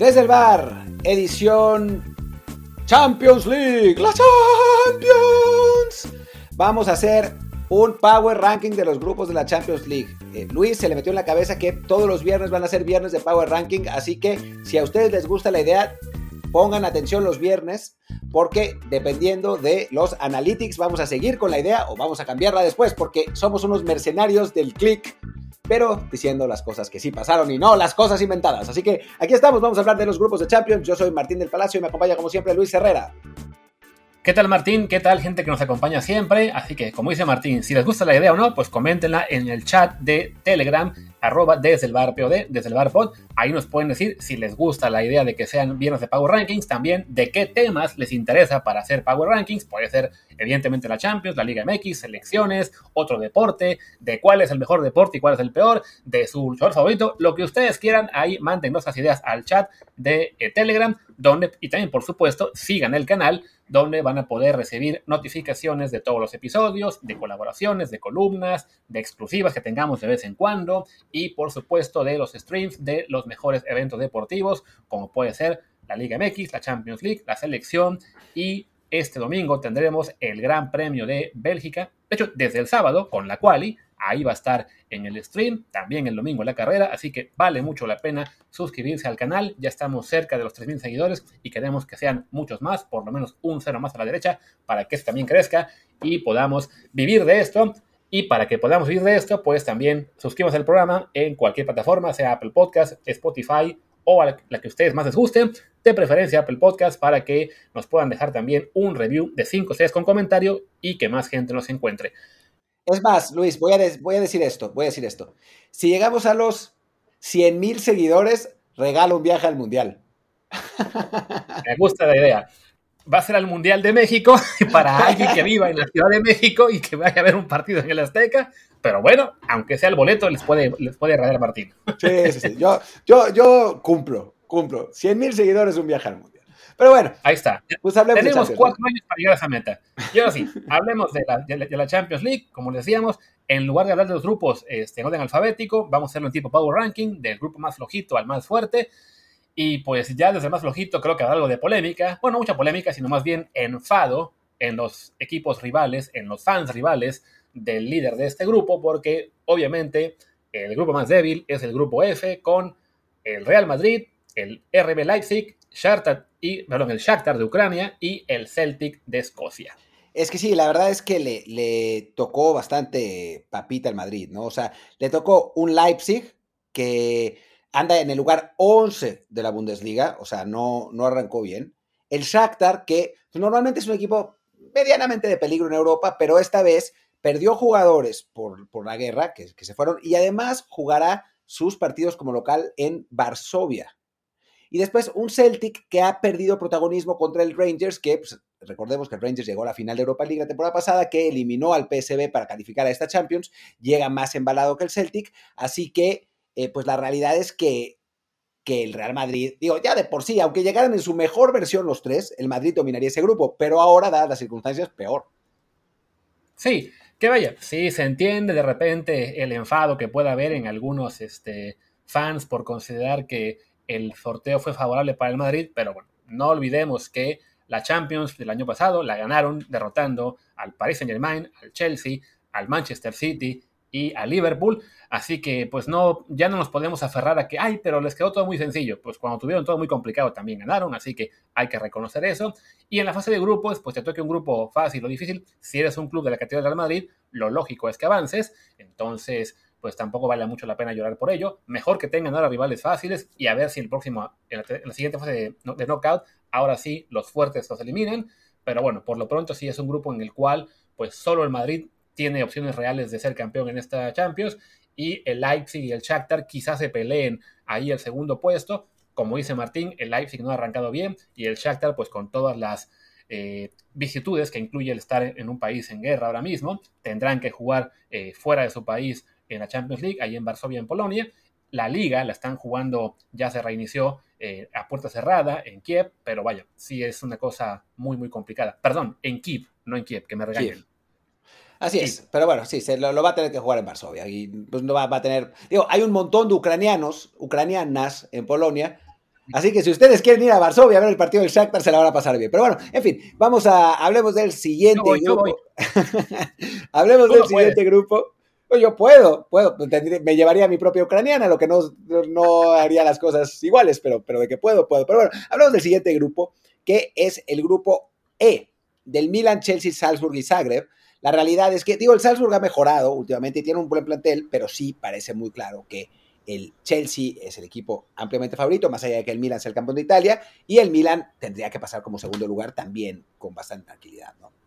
Desde el bar, edición Champions League, la Champions. Vamos a hacer un power ranking de los grupos de la Champions League. Eh, Luis se le metió en la cabeza que todos los viernes van a ser viernes de power ranking, así que si a ustedes les gusta la idea, pongan atención los viernes, porque dependiendo de los analytics vamos a seguir con la idea o vamos a cambiarla después, porque somos unos mercenarios del click pero diciendo las cosas que sí pasaron y no las cosas inventadas. Así que aquí estamos, vamos a hablar de los grupos de Champions. Yo soy Martín del Palacio y me acompaña como siempre Luis Herrera. ¿Qué tal Martín? ¿Qué tal gente que nos acompaña siempre? Así que, como dice Martín, si les gusta la idea o no, pues coméntenla en el chat de Telegram, arroba desde el bar POD, desde el bar pod. Ahí nos pueden decir si les gusta la idea de que sean viernes de Power Rankings, también de qué temas les interesa para hacer Power Rankings. Puede ser, evidentemente, la Champions, la Liga MX, selecciones, otro deporte, de cuál es el mejor deporte y cuál es el peor, de su luchador favorito, lo que ustedes quieran. Ahí manden nuestras ideas al chat de eh, Telegram, donde, y también, por supuesto, sigan el canal donde van a poder recibir notificaciones de todos los episodios, de colaboraciones, de columnas, de exclusivas que tengamos de vez en cuando y por supuesto de los streams de los mejores eventos deportivos, como puede ser la Liga MX, la Champions League, la selección. Y este domingo tendremos el Gran Premio de Bélgica, de hecho desde el sábado con la quali, ahí va a estar en el stream, también el domingo la carrera, así que vale mucho la pena suscribirse al canal, ya estamos cerca de los 3.000 seguidores y queremos que sean muchos más, por lo menos un cero más a la derecha, para que esto también crezca y podamos vivir de esto. Y para que podamos vivir de esto, pues también suscríbanse al programa en cualquier plataforma, sea Apple Podcast, Spotify o la, que ustedes más les guste, de preferencia Apple Podcast, para que nos puedan dejar también un review de 5 estrellas con comentario y que más gente nos encuentre. Es más, Luis, voy a, voy a decir esto, voy a decir esto. Si llegamos a los 100 mil seguidores, regalo un viaje al Mundial. Me gusta la idea. Va a ser al Mundial de México para alguien que viva en la Ciudad de México y que vaya a ver un partido en el Azteca. Pero bueno, aunque sea el boleto, les puede, les puede Martín. Sí, sí, sí. Yo, yo, yo cumplo, cumplo. 100 mil seguidores, un viaje al Mundial. Pero bueno. Ahí está. Pues Tenemos cuatro años para llegar a esa meta. Y ahora sí, hablemos de la, de la, Champions League. Como les decíamos, en lugar de hablar de los grupos este, en orden alfabético, vamos a hacerlo en tipo Power Ranking, del grupo más flojito al más fuerte. Y pues ya desde el más flojito creo que habrá algo de polémica. Bueno, mucha polémica, sino más bien enfado en los equipos rivales, en los fans rivales del líder de este grupo, porque obviamente el grupo más débil es el grupo F con el Real Madrid, el RB Leipzig, Shakhtar y, perdón, el Shakhtar de Ucrania y el Celtic de Escocia. Es que sí, la verdad es que le, tocó bastante papita al Madrid, ¿no? O sea, le tocó un Leipzig que anda en el lugar 11 de la Bundesliga, o sea, no, no arrancó bien. El Shakhtar, que normalmente es un equipo medianamente de peligro en Europa, pero esta vez perdió jugadores por, por la guerra que, se fueron y además jugará sus partidos como local en Varsovia. Y después un Celtic que ha perdido protagonismo contra el Rangers, que pues, recordemos que el Rangers llegó a la final de Europa League la temporada pasada, que eliminó al PSV para calificar a esta Champions, llega más embalado que el Celtic, así que eh, pues la realidad es que, que el Real Madrid, digo, ya de por sí, aunque llegaran en su mejor versión los tres, el Madrid dominaría ese grupo, pero ahora, dadas las circunstancias, peor. Sí, que vaya, sí se entiende de repente el enfado que pueda haber en algunos este, fans por considerar que el sorteo fue favorable para el Madrid, pero bueno, no olvidemos que la Champions del año pasado la ganaron derrotando al Paris Saint Germain, al Chelsea, al Manchester City y al Liverpool. Así que pues no, ya no nos podemos aferrar a que, ay, pero les quedó todo muy sencillo. Pues cuando tuvieron todo muy complicado también ganaron, así que hay que reconocer eso. Y en la fase de grupos, pues te toque un grupo fácil o difícil. Si eres un club de la categoría del Madrid, lo lógico es que avances. Entonces, pues tampoco vale mucho la pena llorar por ello. Mejor que tengan ahora rivales fáciles y a ver si el próximo, en la, siguiente fase de, knockout, ahora sí los fuertes los eliminen. Pero bueno, por lo pronto sí es un grupo en el cual pues solo el Madrid tiene opciones reales de ser campeón en esta Champions y el Leipzig y el Shakhtar quizás se peleen ahí el segundo puesto. Como dice Martín, el Leipzig no ha arrancado bien y el Shakhtar pues con todas las eh, vicitudes que incluye el estar en un país en guerra ahora mismo, tendrán que jugar eh, fuera de su país en la Champions League, ahí en Varsovia, en Polonia. La liga la están jugando, ya se reinició eh, a puerta cerrada en Kiev, pero vaya, sí es una cosa muy, muy complicada. Perdón, en Kiev, no en Kiev, que me regañen. Así es, pero bueno, sí, se lo, va a tener que jugar en Varsovia. Y pues no va, a tener. Digo, hay un montón de ucranianos, ucranianas en Polonia, Así que si ustedes quieren ir a Varsovia a ver el partido del Shakhtar, se la van a pasar bien. Pero bueno, en fin, vamos a, hablemos del siguiente grupo. hablemos del siguiente grupo. Yo puedo, puedo, me llevaría a mi propia ucraniana, lo que no, no haría las cosas iguales, pero, pero de que puedo, puedo. Pero bueno, hablamos del siguiente grupo, que es el grupo E, del Milan, Chelsea, Salzburg y Zagreb. La realidad es que, digo, el Salzburg ha mejorado últimamente y tiene un buen plantel, pero sí parece muy claro que el Chelsea es el equipo ampliamente favorito, más allá de que el Milan sea el campeón de Italia, y el Milan tendría que pasar como segundo lugar también con bastante tranquilidad, ¿no?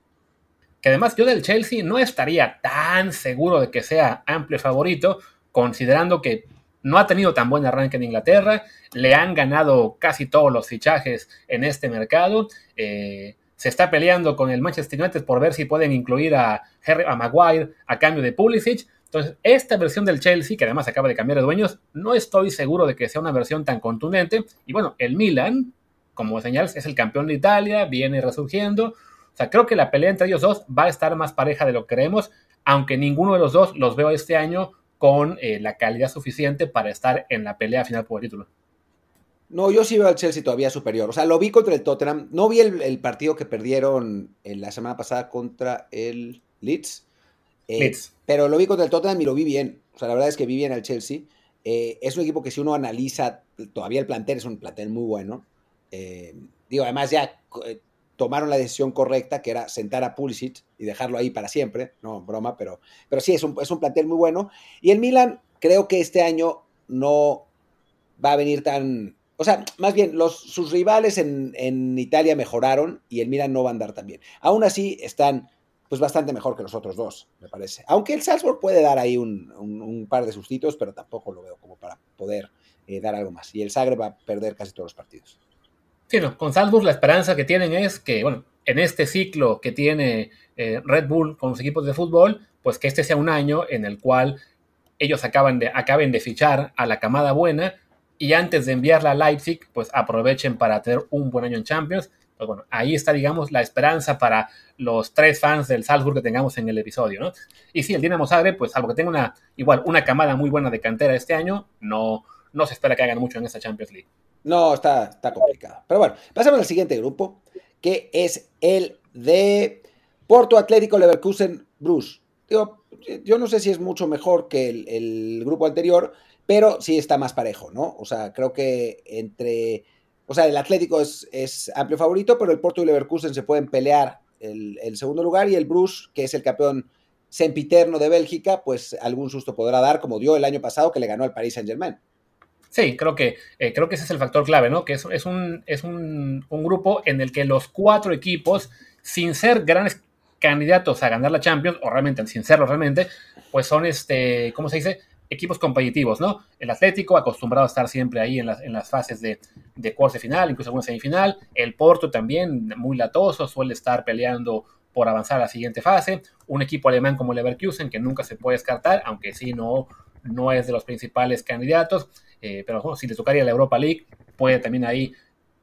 Que además yo del Chelsea no estaría tan seguro de que sea amplio favorito, considerando que no ha tenido tan buen arranque en Inglaterra, le han ganado casi todos los fichajes en este mercado, eh, se está peleando con el Manchester United por ver si pueden incluir a, Harry, a Maguire a cambio de Pulisic. Entonces, esta versión del Chelsea, que además acaba de cambiar de dueños, no estoy seguro de que sea una versión tan contundente. Y bueno, el Milan, como señales, es el campeón de Italia, viene resurgiendo. O sea, creo que la pelea entre ellos dos va a estar más pareja de lo que creemos, aunque ninguno de los dos los veo este año con eh, la calidad suficiente para estar en la pelea final por el título. No, yo sí veo al Chelsea todavía superior. O sea, lo vi contra el Tottenham. No vi el, partido que perdieron en la semana pasada contra el Leeds. Eh, Leeds. Pero lo vi contra el Tottenham y lo vi bien. O sea, la verdad es que vi bien al Chelsea. Eh, es un equipo que si uno analiza, todavía el plantel es un plantel muy bueno. digo, además ya tomaron la decisión correcta, que era sentar a Pulisic y dejarlo ahí para siempre, no, broma, pero, pero sí, es un, es un plantel muy bueno. Y el Milan creo que este año no va a venir tan... O sea, más bien, los, sus rivales en, en, Italia mejoraron y el Milan no va a andar tan bien. Aún así, están pues bastante mejor que los otros dos, me parece. Aunque el Salzburg puede dar ahí un, un, par de sustitos, pero tampoco lo veo como para poder eh, dar algo más. Y el Zagreb va a perder casi todos los partidos. Sí, con Salzburg la esperanza que tienen es que, bueno, en este ciclo que tiene eh, Red Bull con los equipos de fútbol, pues que este sea un año en el cual ellos acaban de, acaben de fichar a la camada buena y antes de enviarla a Leipzig, pues aprovechen para tener un buen año en Champions. Pues bueno, ahí está, digamos, la esperanza para los tres fans del Salzburg que tengamos en el episodio, ¿no? Y sí, el Dinamo Zagreb, pues algo que tenga una, igual, una camada muy buena de cantera este año, no, no se espera que hagan mucho en esta Champions League. No, está, está complicado. Pero bueno, pasamos al siguiente grupo, que es el de Porto Atlético Leverkusen Bruce. yo no sé si es mucho mejor que el, grupo anterior, pero sí está más parejo, ¿no? O sea, creo que entre. O sea, el Atlético es, es amplio favorito, pero el Porto y Leverkusen se pueden pelear el, el, segundo lugar y el Bruce, que es el campeón sempiterno de Bélgica, pues algún susto podrá dar, como dio el año pasado que le ganó al Paris Saint-Germain. Sí, creo que, eh, creo que ese es el factor clave, ¿no? Que es, es, un, es un, grupo en el que los cuatro equipos, sin ser grandes candidatos a ganar la Champions, o realmente sin serlo realmente, pues son, este, ¿cómo se dice? Equipos competitivos, ¿no? El Atlético, acostumbrado a estar siempre ahí en las, en las fases de, de cuartos final, incluso alguna semifinal. El Porto también, muy latoso, suele estar peleando por avanzar a la siguiente fase. Un equipo alemán como Leverkusen, que nunca se puede descartar, aunque sí no, no es de los principales candidatos. Eh, pero bueno, si le tocaría la Europa League, puede también ahí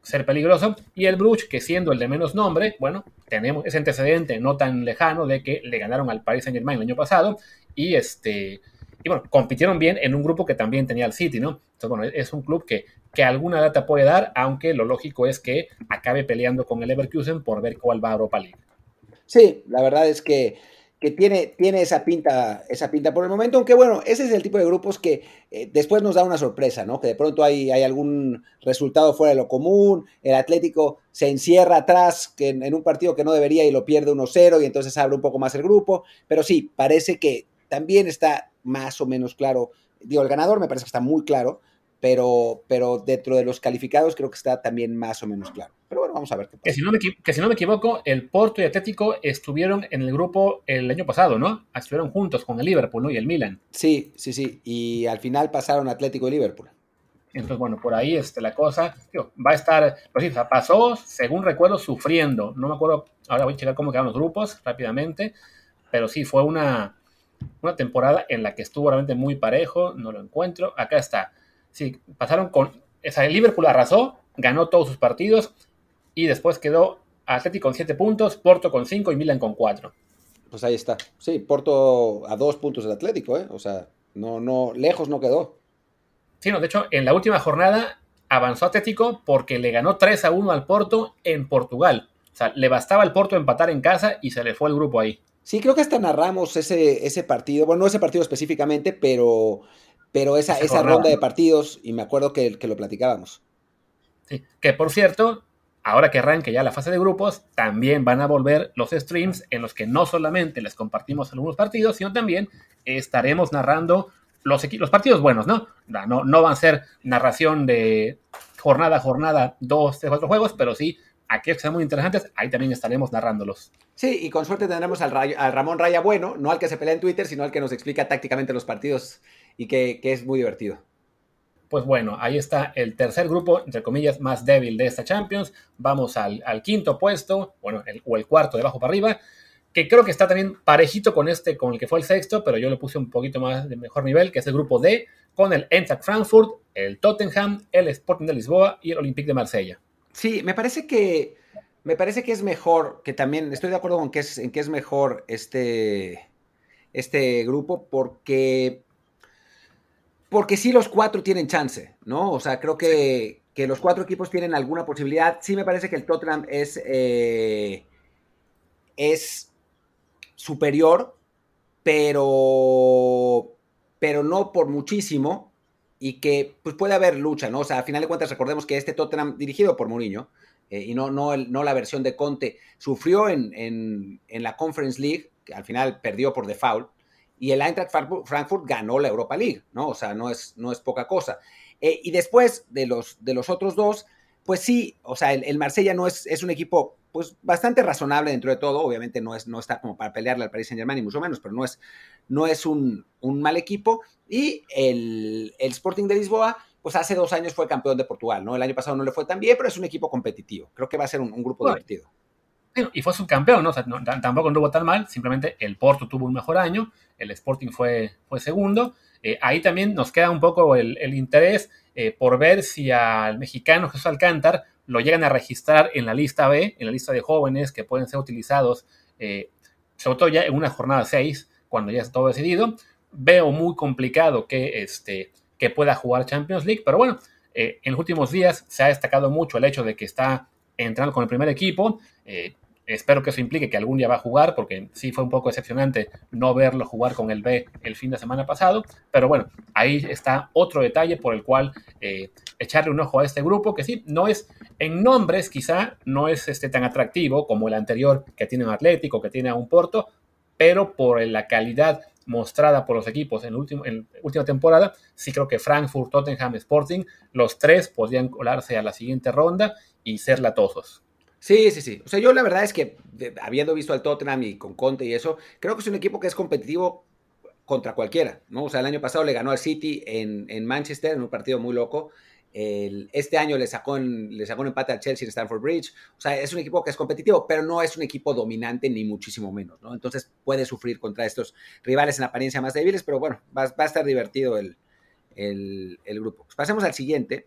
ser peligroso. Y el Bruch, que siendo el de menos nombre, bueno, tenemos ese antecedente no tan lejano de que le ganaron al Paris Saint Germain el año pasado y este y bueno, compitieron bien en un grupo que también tenía el City, ¿no? Entonces, bueno, es un club que, que alguna data puede dar, aunque lo lógico es que acabe peleando con el Leverkusen por ver cuál va a Europa League. Sí, la verdad es que que tiene, tiene esa, pinta, esa pinta por el momento, aunque bueno, ese es el tipo de grupos que eh, después nos da una sorpresa, ¿no? Que de pronto hay, hay algún resultado fuera de lo común, el Atlético se encierra atrás que en, un partido que no debería y lo pierde 1-0 y entonces abre un poco más el grupo, pero sí, parece que también está más o menos claro, digo, el ganador me parece que está muy claro, pero, pero dentro de los calificados creo que está también más o menos claro. Vamos a ver qué pasa. Que si, no me, que si no me equivoco, el Porto y Atlético estuvieron en el grupo el año pasado, ¿no? Estuvieron juntos con el Liverpool ¿no? y el Milan. Sí, sí, sí. Y al final pasaron Atlético y Liverpool. Entonces, bueno, por ahí este, la cosa va a estar, pues sí, pasó, según recuerdo, sufriendo. No me acuerdo, ahora voy a checar cómo quedaron los grupos rápidamente, pero sí, fue una, una temporada en la que estuvo realmente muy parejo, no lo encuentro. Acá está. Sí, pasaron con. O sea, el Liverpool arrasó, ganó todos sus partidos y después quedó Atlético con 7 puntos, Porto con 5 y Milan con 4. Pues ahí está. Sí, Porto a 2 puntos del Atlético, ¿eh? O sea, no, no, lejos no quedó. Sí, no, de hecho, en la última jornada avanzó Atlético porque le ganó 3 a 1 al Porto en Portugal. O sea, le bastaba al Porto empatar en casa y se le fue el grupo ahí. Sí, creo que hasta narramos ese, ese partido, bueno, no ese partido específicamente, pero, pero esa, esa ronda de partidos, y me acuerdo que, que lo platicábamos. Sí, que por cierto, ahora que arranque ya la fase de grupos, también van a volver los streams en los que no solamente les compartimos algunos partidos, sino también estaremos narrando los, partidos buenos, ¿no? ¿no? Van a ser narración de jornada jornada, dos, tres, cuatro juegos, pero sí aquellos que sean muy interesantes, ahí también estaremos narrándolos. Sí, y con suerte tendremos al, Ramón Raya Bueno, no al que se pelea en Twitter, sino al que nos explica tácticamente los partidos y que, es muy divertido. Pues bueno, ahí está el tercer grupo, entre comillas, más débil de esta Champions. Vamos al, quinto puesto, bueno, o el cuarto de abajo para arriba, que creo que está también parejito con este, con el que fue el sexto, pero yo lo puse un poquito más de mejor nivel, que es el grupo D, con el Eintracht Frankfurt, el Tottenham, el Sporting de Lisboa y el Olympique de Marsella. Sí, me parece que me parece que es mejor, que también estoy de acuerdo con que es, en que es mejor este, este grupo porque, porque sí los cuatro tienen chance, ¿no? O sea, creo que, que los cuatro equipos tienen alguna posibilidad. Sí me parece que el Tottenham es, eh, es superior, pero, pero no por muchísimo y que pues puede haber lucha, ¿no? O sea, a final de cuentas recordemos que este Tottenham dirigido por Mourinho eh, y no, no, el, no la versión de Conte sufrió en, en, la Conference League, que al final perdió por default, y el Eintracht Frankfurt ganó la Europa League, ¿no? O sea, no es, no es poca cosa. Eh, y después de los, de los otros dos, pues sí, o sea, el, el Marsella no es, es un equipo pues bastante razonable dentro de todo. Obviamente no, es, no está como para pelearle al Paris Saint Germain, ni mucho menos, pero no es, no es un, mal equipo. Y el, Sporting de Lisboa, pues hace dos años fue campeón de Portugal, ¿no? El año pasado no le fue tan bien, pero es un equipo competitivo. Creo que va a ser un, grupo divertido. Y fue subcampeón, ¿no? O sea, tampoco anduvo tan mal, simplemente el Porto tuvo un mejor año, el Sporting fue, fue segundo. Eh, ahí también nos queda un poco el, interés eh, por ver si al mexicano Jesús Alcántar lo llegan a registrar en la lista B, en la lista de jóvenes que pueden ser utilizados, eh, sobre todo ya en una jornada 6, cuando ya está todo decidido. Veo muy complicado que, este, que pueda jugar Champions League, pero bueno, en los últimos días se ha destacado mucho el hecho de que está entrando con el primer equipo. Espero que eso implique que algún día va a jugar, porque sí fue un poco decepcionante no verlo jugar con el B el fin de semana pasado. Pero bueno, ahí está otro detalle por el cual eh, echarle un ojo a este grupo, que sí, no es en nombres, quizá no es este, tan atractivo como el anterior que tiene un Atlético, que tiene a un Porto, pero por la calidad mostrada por los equipos en, último, en la última temporada, sí creo que Frankfurt, Tottenham, Sporting, los tres podrían colarse a la siguiente ronda y ser latosos. Sí, sí, sí. O sea, yo la verdad es que, habiendo visto al Tottenham y con Conte y eso, creo que es un equipo que es competitivo contra cualquiera, ¿no? O sea, el año pasado le ganó al City en, Manchester, en un partido muy loco. este año le sacó, le sacó un empate al Chelsea en Stamford Bridge. O sea, es un equipo que es competitivo, pero no es un equipo dominante ni muchísimo menos, ¿no? Entonces puede sufrir contra estos rivales en apariencia más débiles, pero bueno, va, a estar divertido el, el grupo. Pues pasemos al siguiente,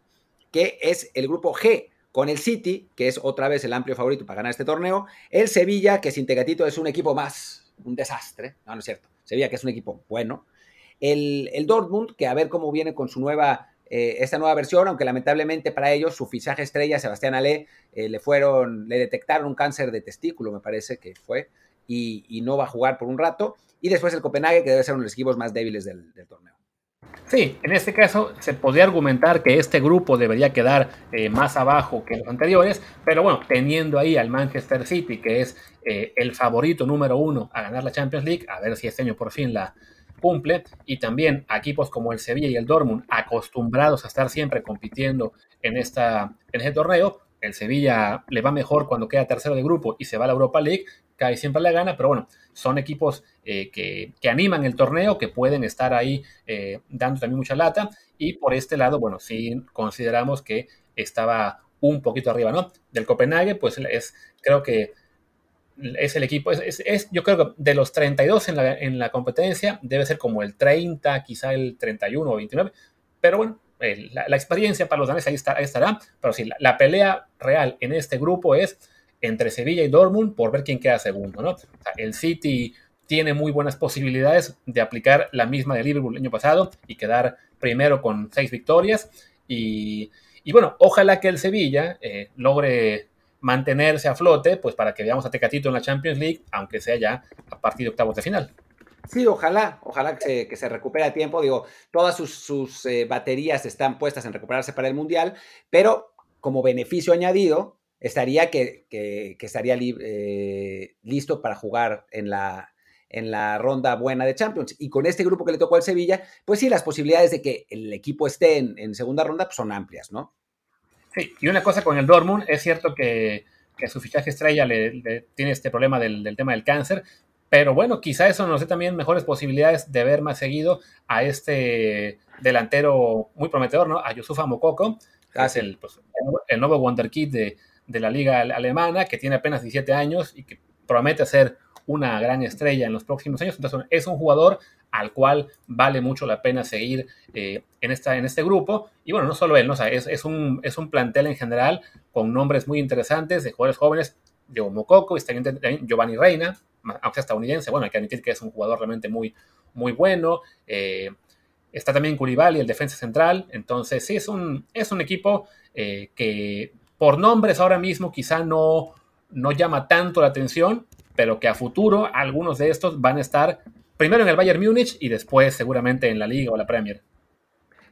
que es el grupo G con el City, que es otra vez el amplio favorito para ganar este torneo, el Sevilla, que sin Tegatito es un equipo más, un desastre, no, no es cierto, Sevilla, que es un equipo bueno, el, Dortmund, que a ver cómo viene con su nueva, eh, esta nueva versión, aunque lamentablemente para ellos su fichaje estrella, Sebastián Ale, eh, le fueron, le detectaron un cáncer de testículo, me parece que fue, y, no va a jugar por un rato, y después el Copenhague, que debe ser uno de los equipos más débiles del torneo. Sí, en este caso se podría argumentar que este grupo debería quedar eh, más abajo que los anteriores, pero bueno, teniendo ahí al Manchester City, que es eh, el favorito número uno a ganar la Champions League, a ver si este año por fin la cumple, y también equipos como el Sevilla y el Dortmund, acostumbrados a estar siempre compitiendo en, esta, en este torneo, el Sevilla le va mejor cuando queda tercero de grupo y se va a la Europa League, cae siempre la gana, pero bueno, son equipos eh, que, animan el torneo, que pueden estar ahí eh, dando también mucha lata, y por este lado, bueno, sí consideramos que estaba un poquito arriba, ¿no? Del Copenhague, pues es, creo que es el equipo, es, yo creo que de los 32 en la, en la competencia, debe ser como el 30, quizá el 31 o 29, pero bueno, la, experiencia para los daneses ahí, está, estará, pero sí, la, pelea real en este grupo es entre Sevilla y Dortmund por ver quién queda segundo, ¿no? el City tiene muy buenas posibilidades de aplicar la misma de Liverpool el año pasado y quedar primero con seis victorias y, Y bueno, ojalá que el Sevilla eh, logre mantenerse a flote, pues para que veamos a Tecatito en la Champions League, aunque sea ya a partir de octavos de final. Sí, ojalá, ojalá que se, recupere a tiempo. Digo, todas sus, eh, baterías están puestas en recuperarse para el Mundial, pero como beneficio añadido, estaría que, estaría eh, listo para jugar en la, en la ronda buena de Champions. Y con este grupo que le tocó al Sevilla, pues sí, las posibilidades de que el equipo esté en, segunda ronda pues son amplias, ¿no? Sí, y una cosa con el Dortmund, es cierto que, su fichaje estrella le, tiene este problema del, del, tema del cáncer, pero bueno, quizá eso nos dé también mejores posibilidades de ver más seguido a este delantero muy prometedor, ¿no? A Yusufa Mokoko, que es el, pues, el nuevo Wonderkid de, de la liga alemana, que tiene apenas 17 años y que promete ser una gran estrella en los próximos años. Entonces, es un jugador al cual vale mucho la pena seguir eh, en, esta, en este grupo. Y bueno, no solo él, ¿no? es, un, es un plantel en general con nombres muy interesantes de jugadores jóvenes. Diego Mococo, Giovanni Reina, aunque estadounidense, bueno, hay que admitir que es un jugador realmente muy, muy bueno. Eh, está también Curibali, el defensa central. Entonces, sí, es un, es un equipo eh, que por nombres ahora mismo quizá no, no llama tanto la atención, pero que a futuro algunos de estos van a estar primero en el Bayern Múnich y después seguramente en la Liga o la Premier.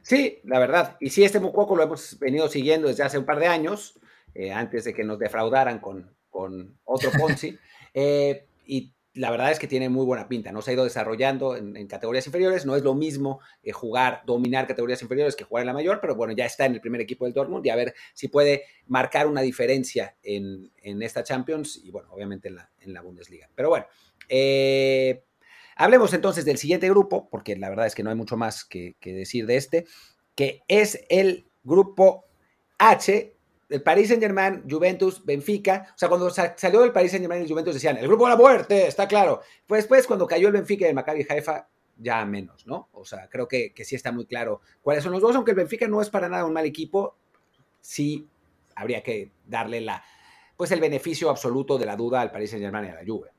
Sí, la verdad. Y sí, este Mucoco lo hemos venido siguiendo desde hace un par de años, eh, antes de que nos defraudaran con, con otro Ponzi. Eh, y la verdad es que tiene muy buena pinta, ¿no? Se ha ido desarrollando en, categorías inferiores, no es lo mismo eh, jugar, dominar categorías inferiores que jugar en la mayor, pero bueno, ya está en el primer equipo del Dortmund y a ver si puede marcar una diferencia en, esta Champions y bueno, obviamente en la, en la Bundesliga. Pero bueno, eh, hablemos entonces del siguiente grupo, porque la verdad es que no hay mucho más que decir de este, que es el grupo H, el Paris Saint Germain, Juventus, Benfica. O sea, cuando salió del Paris Saint Germain y Juventus decían, el grupo de la muerte, está claro. Pues después, cuando cayó el Benfica y el Maccabi Haifa, ya menos, ¿no? O sea, creo que, sí está muy claro cuáles son los dos, aunque el Benfica no es para nada un mal equipo, sí habría que darle la, pues el beneficio absoluto de la duda al Paris Saint Germain y a la Juve.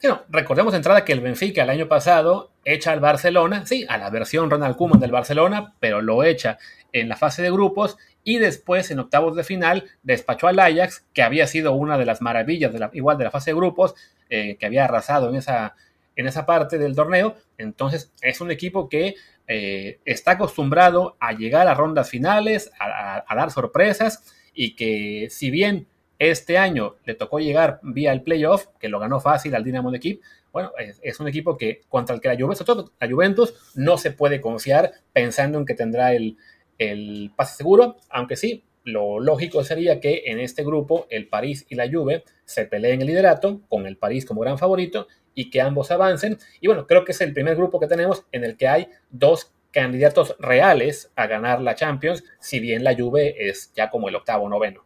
Bueno, recordemos de entrada que el Benfica el año pasado echa al Barcelona, sí, a la versión Ronald Koeman del Barcelona, pero lo echa en la fase de grupos y después en octavos de final despachó al Ajax, que había sido una de las maravillas de la, igual de la fase de grupos, eh, que había arrasado en esa, en esa parte del torneo. Entonces es un equipo que eh, está acostumbrado a llegar a rondas finales, a, dar sorpresas y que si bien este año le tocó llegar vía el playoff, que lo ganó fácil al Dinamo de Kiev, bueno, es, un equipo que contra el que la Juventus, la Juventus no se puede confiar pensando en que tendrá el, el pase seguro, aunque sí, lo lógico sería que en este grupo el París y la Juve se peleen el liderato, con el París como gran favorito, y que ambos avancen. Y bueno, creo que es el primer grupo que tenemos en el que hay dos candidatos reales a ganar la Champions, si bien la Juve es ya como el octavo noveno.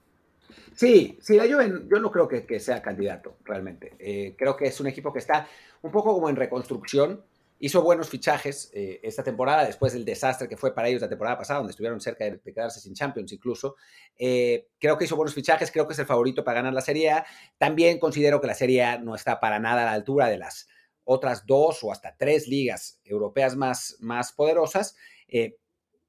Sí, sí, la Juve yo no creo que, sea candidato realmente. Eh, creo que es un equipo que está un poco como en reconstrucción hizo buenos fichajes eh, esta temporada, después del desastre que fue para ellos la temporada pasada, donde estuvieron cerca de, quedarse sin Champions incluso. Eh, creo que hizo buenos fichajes, creo que es el favorito para ganar la Serie A. También considero que la Serie A no está para nada a la altura de las otras dos o hasta tres ligas europeas más, más poderosas. Eh,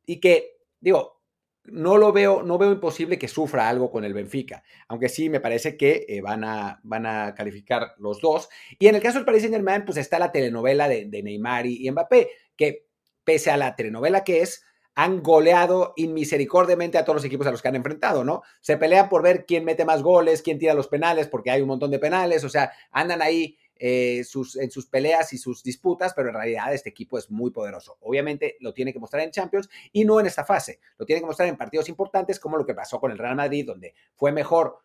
y que, digo, no lo veo, no veo imposible que sufra algo con el Benfica, aunque sí me parece que eh, van, a, van a calificar los dos. Y en el caso del Paris Saint Germain, pues está la telenovela de, Neymar y, Mbappé, que pese a la telenovela que es, han goleado inmisericordiamente a todos los equipos a los que han enfrentado, ¿no? Se pelean por ver quién mete más goles, quién tira los penales, porque hay un montón de penales, o sea, andan ahí eh, sus, en sus peleas y sus disputas, pero en realidad este equipo es muy poderoso. Obviamente lo tiene que mostrar en Champions y no en esta fase, lo tiene que mostrar en partidos importantes como lo que pasó con el Real Madrid, donde fue mejor,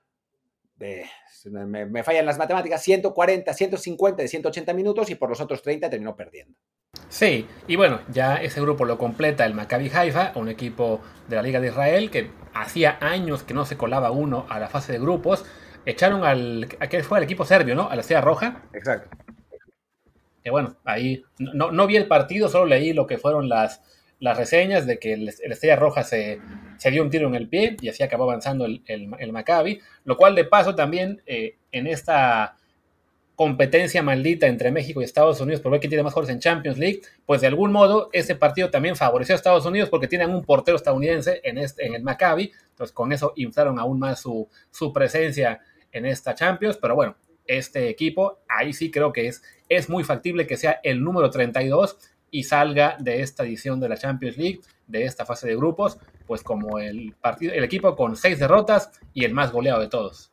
me, fallan las matemáticas, 140, 150 de 180 minutos y por los otros 30 terminó perdiendo. Sí, y bueno, ya ese grupo lo completa el Maccabi Haifa, un equipo de la Liga de Israel que hacía años que no se colaba uno a la fase de grupos echaron al. ¿A qué fue? Al equipo serbio, ¿no? A la Estrella Roja. Exacto. Que bueno, ahí no, no, vi el partido, solo leí lo que fueron las, las reseñas de que el, Estrella Roja se, se, dio un tiro en el pie y así acabó avanzando el, el, Maccabi, lo cual de paso también eh, en esta competencia maldita entre México y Estados Unidos por ver quién tiene más jugadores en Champions League, pues de algún modo ese partido también favoreció a Estados Unidos porque tienen un portero estadounidense en, este, en el Maccabi, entonces con eso inflaron aún más su, su presencia en esta Champions, pero bueno, este equipo, ahí sí creo que es, es muy factible que sea el número 32 y salga de esta edición de la Champions League, de esta fase de grupos, pues como el, partido, el equipo con seis derrotas y el más goleado de todos.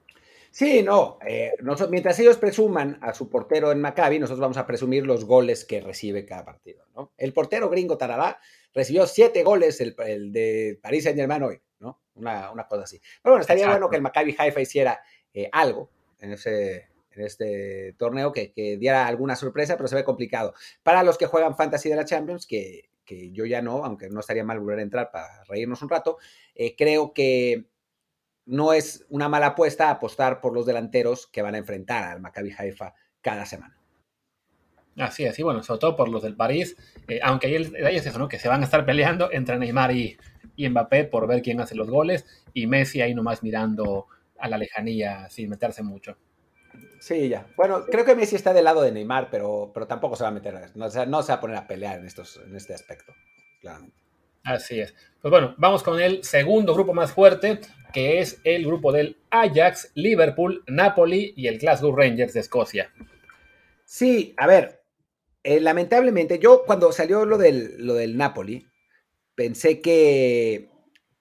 Sí, no. Eh, mientras ellos presuman a su portero en Maccabi, nosotros vamos a presumir los goles que recibe cada partido. ¿no? El portero gringo Tarará recibió siete goles el, de París Saint Germain hoy, ¿no? Una, cosa así. Pero bueno, estaría bueno que el Maccabi Haifa hiciera eh, algo en ese, en este torneo que, diera alguna sorpresa, pero se ve complicado. Para los que juegan Fantasy de la Champions, que, yo ya no, aunque no estaría mal volver a entrar para reírnos un rato, eh, creo que no es una mala apuesta apostar por los delanteros que van a enfrentar al Maccabi Haifa cada semana. Así es, y bueno, sobre todo por los del París, eh, aunque ahí el es eso, ¿no? Que se van a estar peleando entre Neymar y, y Mbappé por ver quién hace los goles, y Messi ahí nomás mirando a la lejanía sin meterse mucho. Sí, ya. Bueno, creo que Messi está del lado de Neymar, pero, pero tampoco se va a meter, no, no se va a poner a pelear en, estos, en este aspecto, claramente. Así es. Pues bueno, vamos con el segundo grupo más fuerte, que es el grupo del Ajax, Liverpool, Napoli y el Glasgow Rangers de Escocia. Sí, a ver, eh, lamentablemente, yo cuando salió lo del, lo del Napoli, pensé que,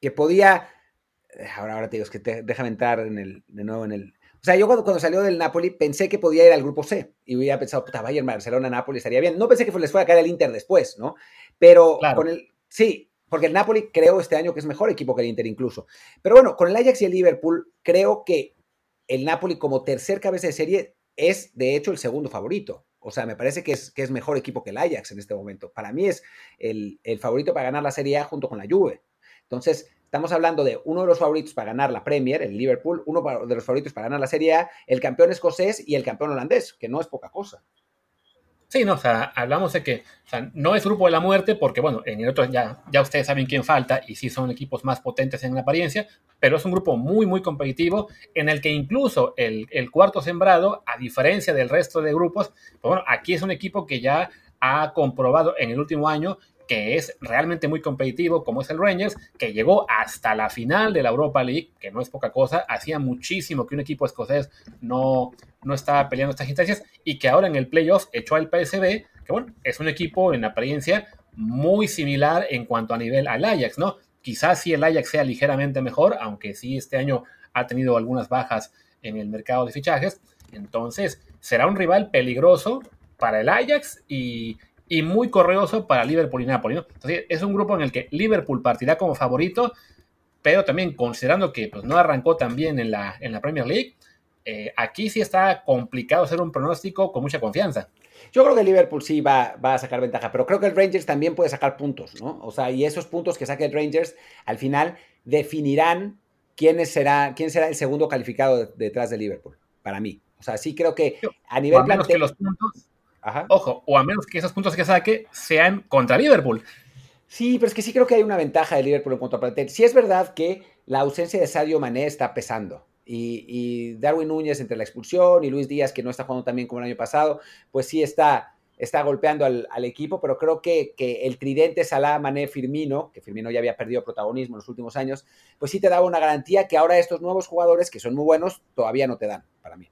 que podía. Ahora, ahora te digo, es que déjame entrar en el, de nuevo en el, o sea, yo cuando, salió del Napoli pensé que podía ir al grupo C y hubiera pensado, puta, Bayern, Barcelona, Napoli estaría bien. No pensé que les fuera a caer el Inter después, ¿no? Pero con el. Sí, porque el Napoli creo este año que es mejor equipo que el Inter incluso. Pero bueno, con el Ajax y el Liverpool, creo que el Napoli como tercer cabeza de serie es de hecho el segundo favorito. O sea, me parece que es, que es mejor equipo que el Ajax en este momento. Para mí es el, el favorito para ganar la Serie A junto con la Juve. Entonces, Estamos hablando de uno de los favoritos para ganar la Premier, el Liverpool, uno de los favoritos para ganar la Serie A, el campeón escocés y el campeón holandés, que no es poca cosa. Sí, no, o sea, hablamos de que no es grupo de la muerte, porque bueno, en el otro ya, ya ustedes saben quién falta y sí son equipos más potentes en la apariencia, pero es un grupo muy, muy competitivo en el que incluso el, el cuarto sembrado, a diferencia del resto de grupos, pues bueno, aquí es un equipo que ya ha comprobado en el último año que es realmente muy competitivo, como es el Rangers, que llegó hasta la final de la Europa League, que no es poca cosa, hacía muchísimo que un equipo escocés no, no estaba peleando estas instancias, y que ahora en el playoff echó al PSB, que bueno, es un equipo en apariencia muy similar en cuanto a nivel al Ajax, ¿no? Quizás sí el Ajax sea ligeramente mejor, aunque sí este año ha tenido algunas bajas en el mercado de fichajes, entonces será un rival peligroso para el Ajax y, y muy correoso para Liverpool y Napoli. ¿no? Entonces, es un grupo en el que Liverpool partirá como favorito, pero también considerando que pues, no arrancó tan bien en la, en la Premier League, eh, aquí sí está complicado hacer un pronóstico con mucha confianza. Yo creo que Liverpool sí va, va, a sacar ventaja, pero creo que el Rangers también puede sacar puntos, ¿no? O sea, y esos puntos que saque el Rangers al final definirán quién será, quién será el segundo calificado detrás de Liverpool, para mí. O sea, sí creo que a nivel plantel, que los puntos Ojo, o a menos que esos puntos que saque sean contra Liverpool. Sí, pero es que sí creo que hay una ventaja de Liverpool en cuanto a plantel. Sí es verdad que la ausencia de Sadio Mané está pesando. Y, Darwin Núñez entre la expulsión y Luis Díaz, que no está jugando tan bien como el año pasado, pues sí está, está golpeando al, equipo, pero creo que, que, el tridente Salah, Mané, Firmino, que Firmino ya había perdido protagonismo en los últimos años, pues sí te daba una garantía que ahora estos nuevos jugadores, que son muy buenos, todavía no te dan, para mí.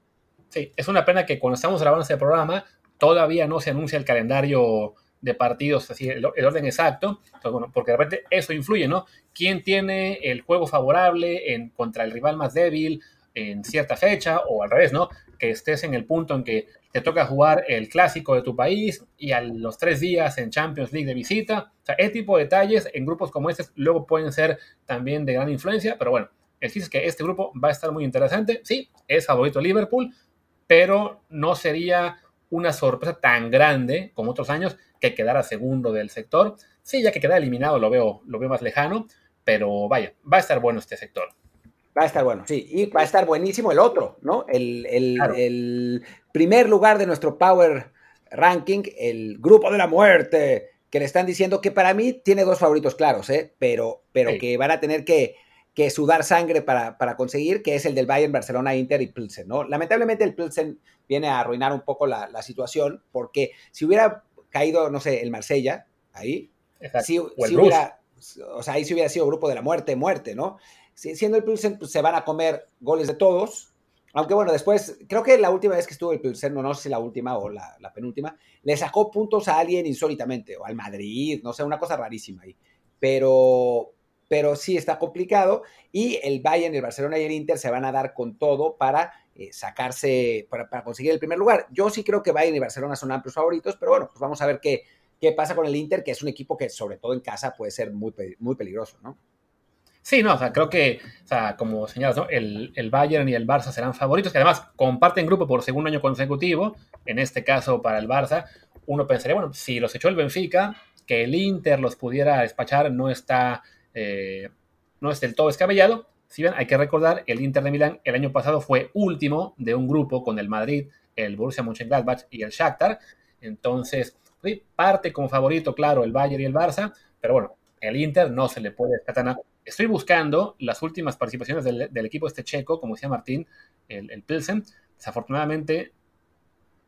Sí, es una pena que cuando estamos grabando este programa todavía no se anuncia el calendario de partidos, así el, orden exacto, porque de repente eso influye, ¿no? ¿Quién tiene el juego favorable en, contra el rival más débil en cierta fecha o al revés, ¿no? Que estés en el punto en que te toca jugar el clásico de tu país y a los tres días en Champions League de visita. O sea, ese tipo de detalles en grupos como este luego pueden ser también de gran influencia, pero bueno, el chiste es que este grupo va a estar muy interesante. Sí, es favorito Liverpool, pero no sería una sorpresa tan grande como otros años que quedara segundo del sector. Sí, ya que queda eliminado lo veo, lo veo más lejano, pero vaya, va a estar bueno este sector. Va a estar bueno, sí, y va a estar buenísimo el otro, ¿no? El, el primer lugar de nuestro Power Ranking, el Grupo de la Muerte, que le están diciendo que para mí tiene dos favoritos claros, ¿eh? Pero, pero que van a tener que que sudar sangre para, conseguir, que es el del Bayern, Barcelona, Inter y Pilsen, ¿no? Lamentablemente el Pilsen viene a arruinar un poco la, situación, porque si hubiera caído, no sé, el Marsella, ahí, si, hubiera, o sea, ahí si hubiera sido grupo de la muerte, muerte, ¿no? Siendo el Pilsen, pues se van a comer goles de todos, aunque bueno, después, creo que la última vez que estuvo el Pilsen, no, sé si la última o la, la, penúltima, le sacó puntos a alguien insólitamente, o al Madrid, no sé, una cosa rarísima ahí. Pero, pero sí está complicado y el Bayern, el Barcelona y el Inter se van a dar con todo para eh, sacarse, para, conseguir el primer lugar. Yo sí creo que Bayern y Barcelona son amplios favoritos, pero bueno, pues vamos a ver qué, qué pasa con el Inter, que es un equipo que sobre todo en casa puede ser muy, muy peligroso, ¿no? Sí, no, o sea, creo que, o sea, como señalas, ¿no? el, el, Bayern y el Barça serán favoritos, que además comparten grupo por segundo año consecutivo, en este caso para el Barça, uno pensaría, bueno, si los echó el Benfica, que el Inter los pudiera despachar no está eh, no es del todo descabellado. Si bien hay que recordar, el Inter de Milán el año pasado fue último de un grupo con el Madrid, el Borussia Mönchengladbach y el Shakhtar. Entonces, parte como favorito, claro, el Bayern y el Barça, pero bueno, el Inter no se le puede descatar Estoy buscando las últimas participaciones del, equipo este checo, como decía Martín, el, Pilsen. Desafortunadamente,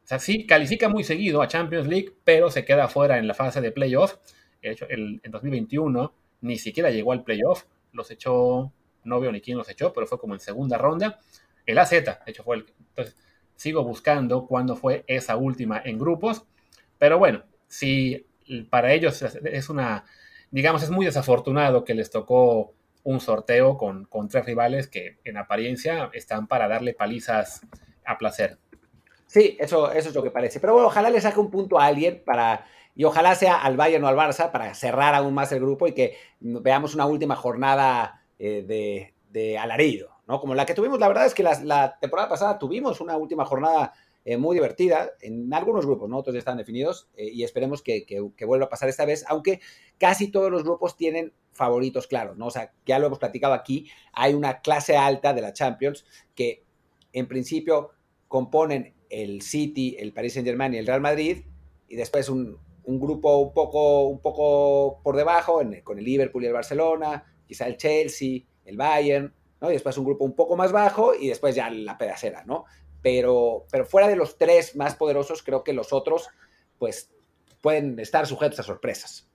o sea, sí califica muy seguido a Champions League, pero se queda fuera en la fase de playoff. hecho, el, en 2021 ni siquiera llegó al playoff, los echó, no veo ni quién los echó, pero fue como en segunda ronda. El AZ, de hecho, fue el. Entonces, sigo buscando cuándo fue esa última en grupos, pero bueno, si para ellos es una, digamos, es muy desafortunado que les tocó un sorteo con, con tres rivales que en apariencia están para darle palizas a placer. Sí, eso, eso es lo que parece. Pero bueno, ojalá le saque un punto a alguien para y ojalá sea al Bayern o al Barça para cerrar aún más el grupo y que veamos una última jornada eh, de, alarido, ¿no? Como la que tuvimos, la verdad es que la, temporada pasada tuvimos una última jornada eh, muy divertida en algunos grupos, ¿no? Otros ya están definidos eh, y esperemos que, que, vuelva a pasar esta vez, aunque casi todos los grupos tienen favoritos claros, ¿no? O sea, ya lo hemos platicado aquí, hay una clase alta de la Champions que en principio componen el City, el Paris Saint Germain y el Real Madrid, y después un, un grupo un poco, un poco por debajo, con el Liverpool y el Barcelona, quizá el Chelsea, el Bayern, ¿no? Y después un grupo un poco más bajo y después ya la pedacera, ¿no? Pero, pero fuera de los tres más poderosos, creo que los otros, pues, pueden estar sujetos a sorpresas.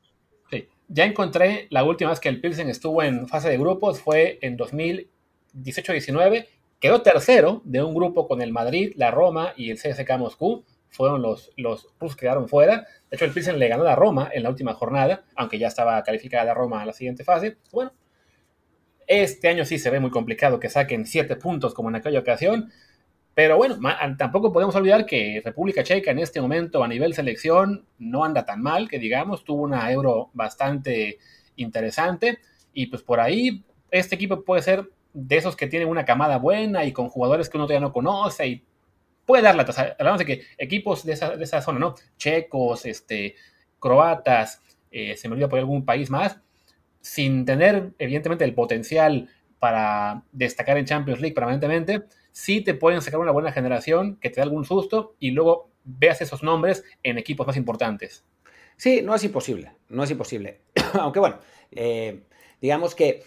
Sí. Ya encontré la última vez que el Pilsen estuvo en fase de grupos, fue en 2018-19. Quedó tercero de un grupo con el Madrid, la Roma y el CSK Moscú fueron los, los que quedaron fuera. De hecho, el Pilsen le ganó a Roma en la última jornada, aunque ya estaba calificada la Roma a la siguiente fase. Bueno, este año sí se ve muy complicado que saquen siete puntos como en aquella ocasión. Pero bueno, tampoco podemos olvidar que República Checa en este momento a nivel selección no anda tan mal, que digamos, tuvo una euro bastante interesante. Y pues por ahí este equipo puede ser de esos que tienen una camada buena y con jugadores que uno todavía no conoce y puede dar la tasa. Hablamos de que equipos de esa, de esa zona, ¿no? Checos, este, croatas, eh, se me olvida por algún país más, sin tener evidentemente el potencial para destacar en Champions League permanentemente, sí te pueden sacar una buena generación que te dé algún susto y luego veas esos nombres en equipos más importantes. Sí, no es imposible, no es imposible. Aunque bueno, eh, digamos que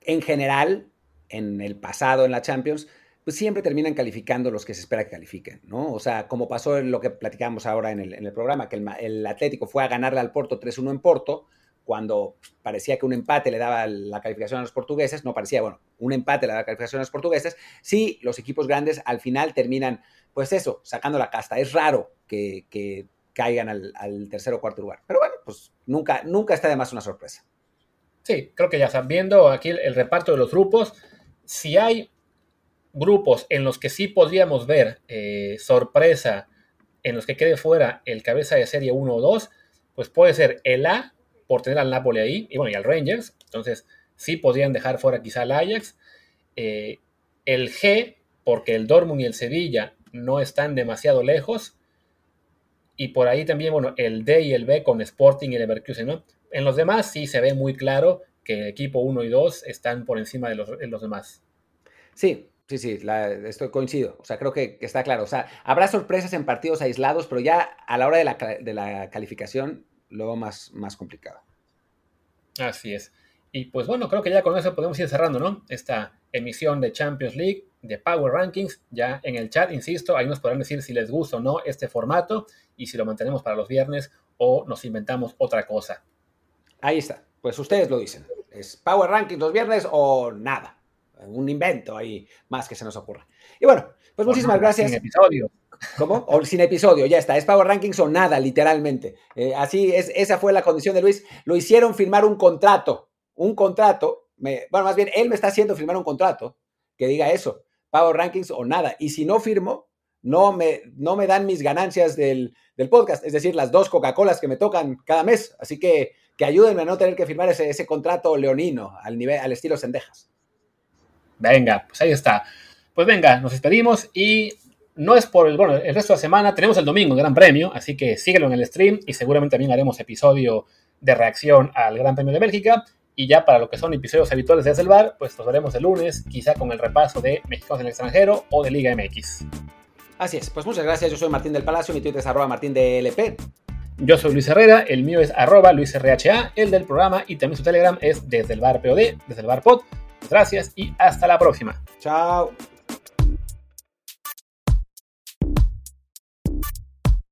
en general, en el pasado en la Champions, pues siempre terminan calificando los que se espera que califiquen, ¿no? O sea, como pasó en lo que platicamos ahora en el, programa, que el, Atlético fue a ganarle al Porto 3-1 en Porto, cuando parecía que un empate le daba la calificación a los portugueses, no parecía, bueno, un empate le daba la calificación a los portugueses, sí, los equipos grandes al final terminan, pues eso, sacando la casta. Es raro que, caigan al, tercer o cuarto lugar. Pero bueno, pues nunca, nunca está de más una sorpresa. Sí, creo que ya están viendo aquí el reparto de los grupos. Si hay grupos en los que sí podríamos ver eh, sorpresa, en los que quede fuera el cabeza de serie 1 o 2, pues puede ser el A, por tener al Napoli ahí, y bueno, y al Rangers, entonces sí podrían dejar fuera quizá al Ajax. Eh, el G, porque el Dortmund y el Sevilla no están demasiado lejos. Y por ahí también, bueno, el D y el B con Sporting y Leverkusen, ¿no? En los demás sí se ve muy claro que el equipo 1 y 2 están por encima de los, de los demás. Sí, Sí, sí, estoy coincido. O sea, creo que, está claro. O sea, habrá sorpresas en partidos aislados, pero ya a la hora de la, calificación lo más, más complicado. Así es. Y pues bueno, creo que ya con eso podemos ir cerrando, ¿no? Esta emisión de Champions League, de Power Rankings, ya en el chat, insisto, ahí nos podrán decir si les gusta o no este formato y si lo mantenemos para los viernes o nos inventamos otra cosa. Ahí está, pues ustedes lo dicen. ¿Es Power Rankings los viernes o nada? Un invento ahí más que se nos ocurra. Y bueno, pues muchísimas gracias. Sin episodio. ¿Cómo? O sin episodio, ya está. Es Power Rankings o nada, literalmente. Eh, así es, esa fue la condición de Luis. Lo hicieron firmar un contrato. Un contrato. Me, bueno, más bien, él me está haciendo firmar un contrato que diga eso. Power Rankings o nada. Y si no firmo, no me, no me dan mis ganancias del, del podcast. Es decir, las dos Coca-Colas que me tocan cada mes. Así que, que ayúdenme a no tener que firmar ese, ese contrato leonino al, nivel, al estilo Sendejas. Venga, pues ahí está. Pues venga, nos despedimos y no es por el, bueno, el resto de la semana, tenemos el domingo el Gran Premio, así que síguelo en el stream y seguramente también haremos episodio de reacción al Gran Premio de Bélgica. Y ya para lo que son episodios habituales de el bar, pues nos veremos el lunes, quizá con el repaso de Mexicanos en el extranjero o de Liga MX. Así es, pues muchas gracias. Yo soy Martín del Palacio, mi Twitter es arroba martín de LP. Yo soy Luis Herrera, el mío es arroba luisrha, el del programa y también su Telegram es desde el bar POD, desde el bar pod. Gracias y hasta la próxima. Chao.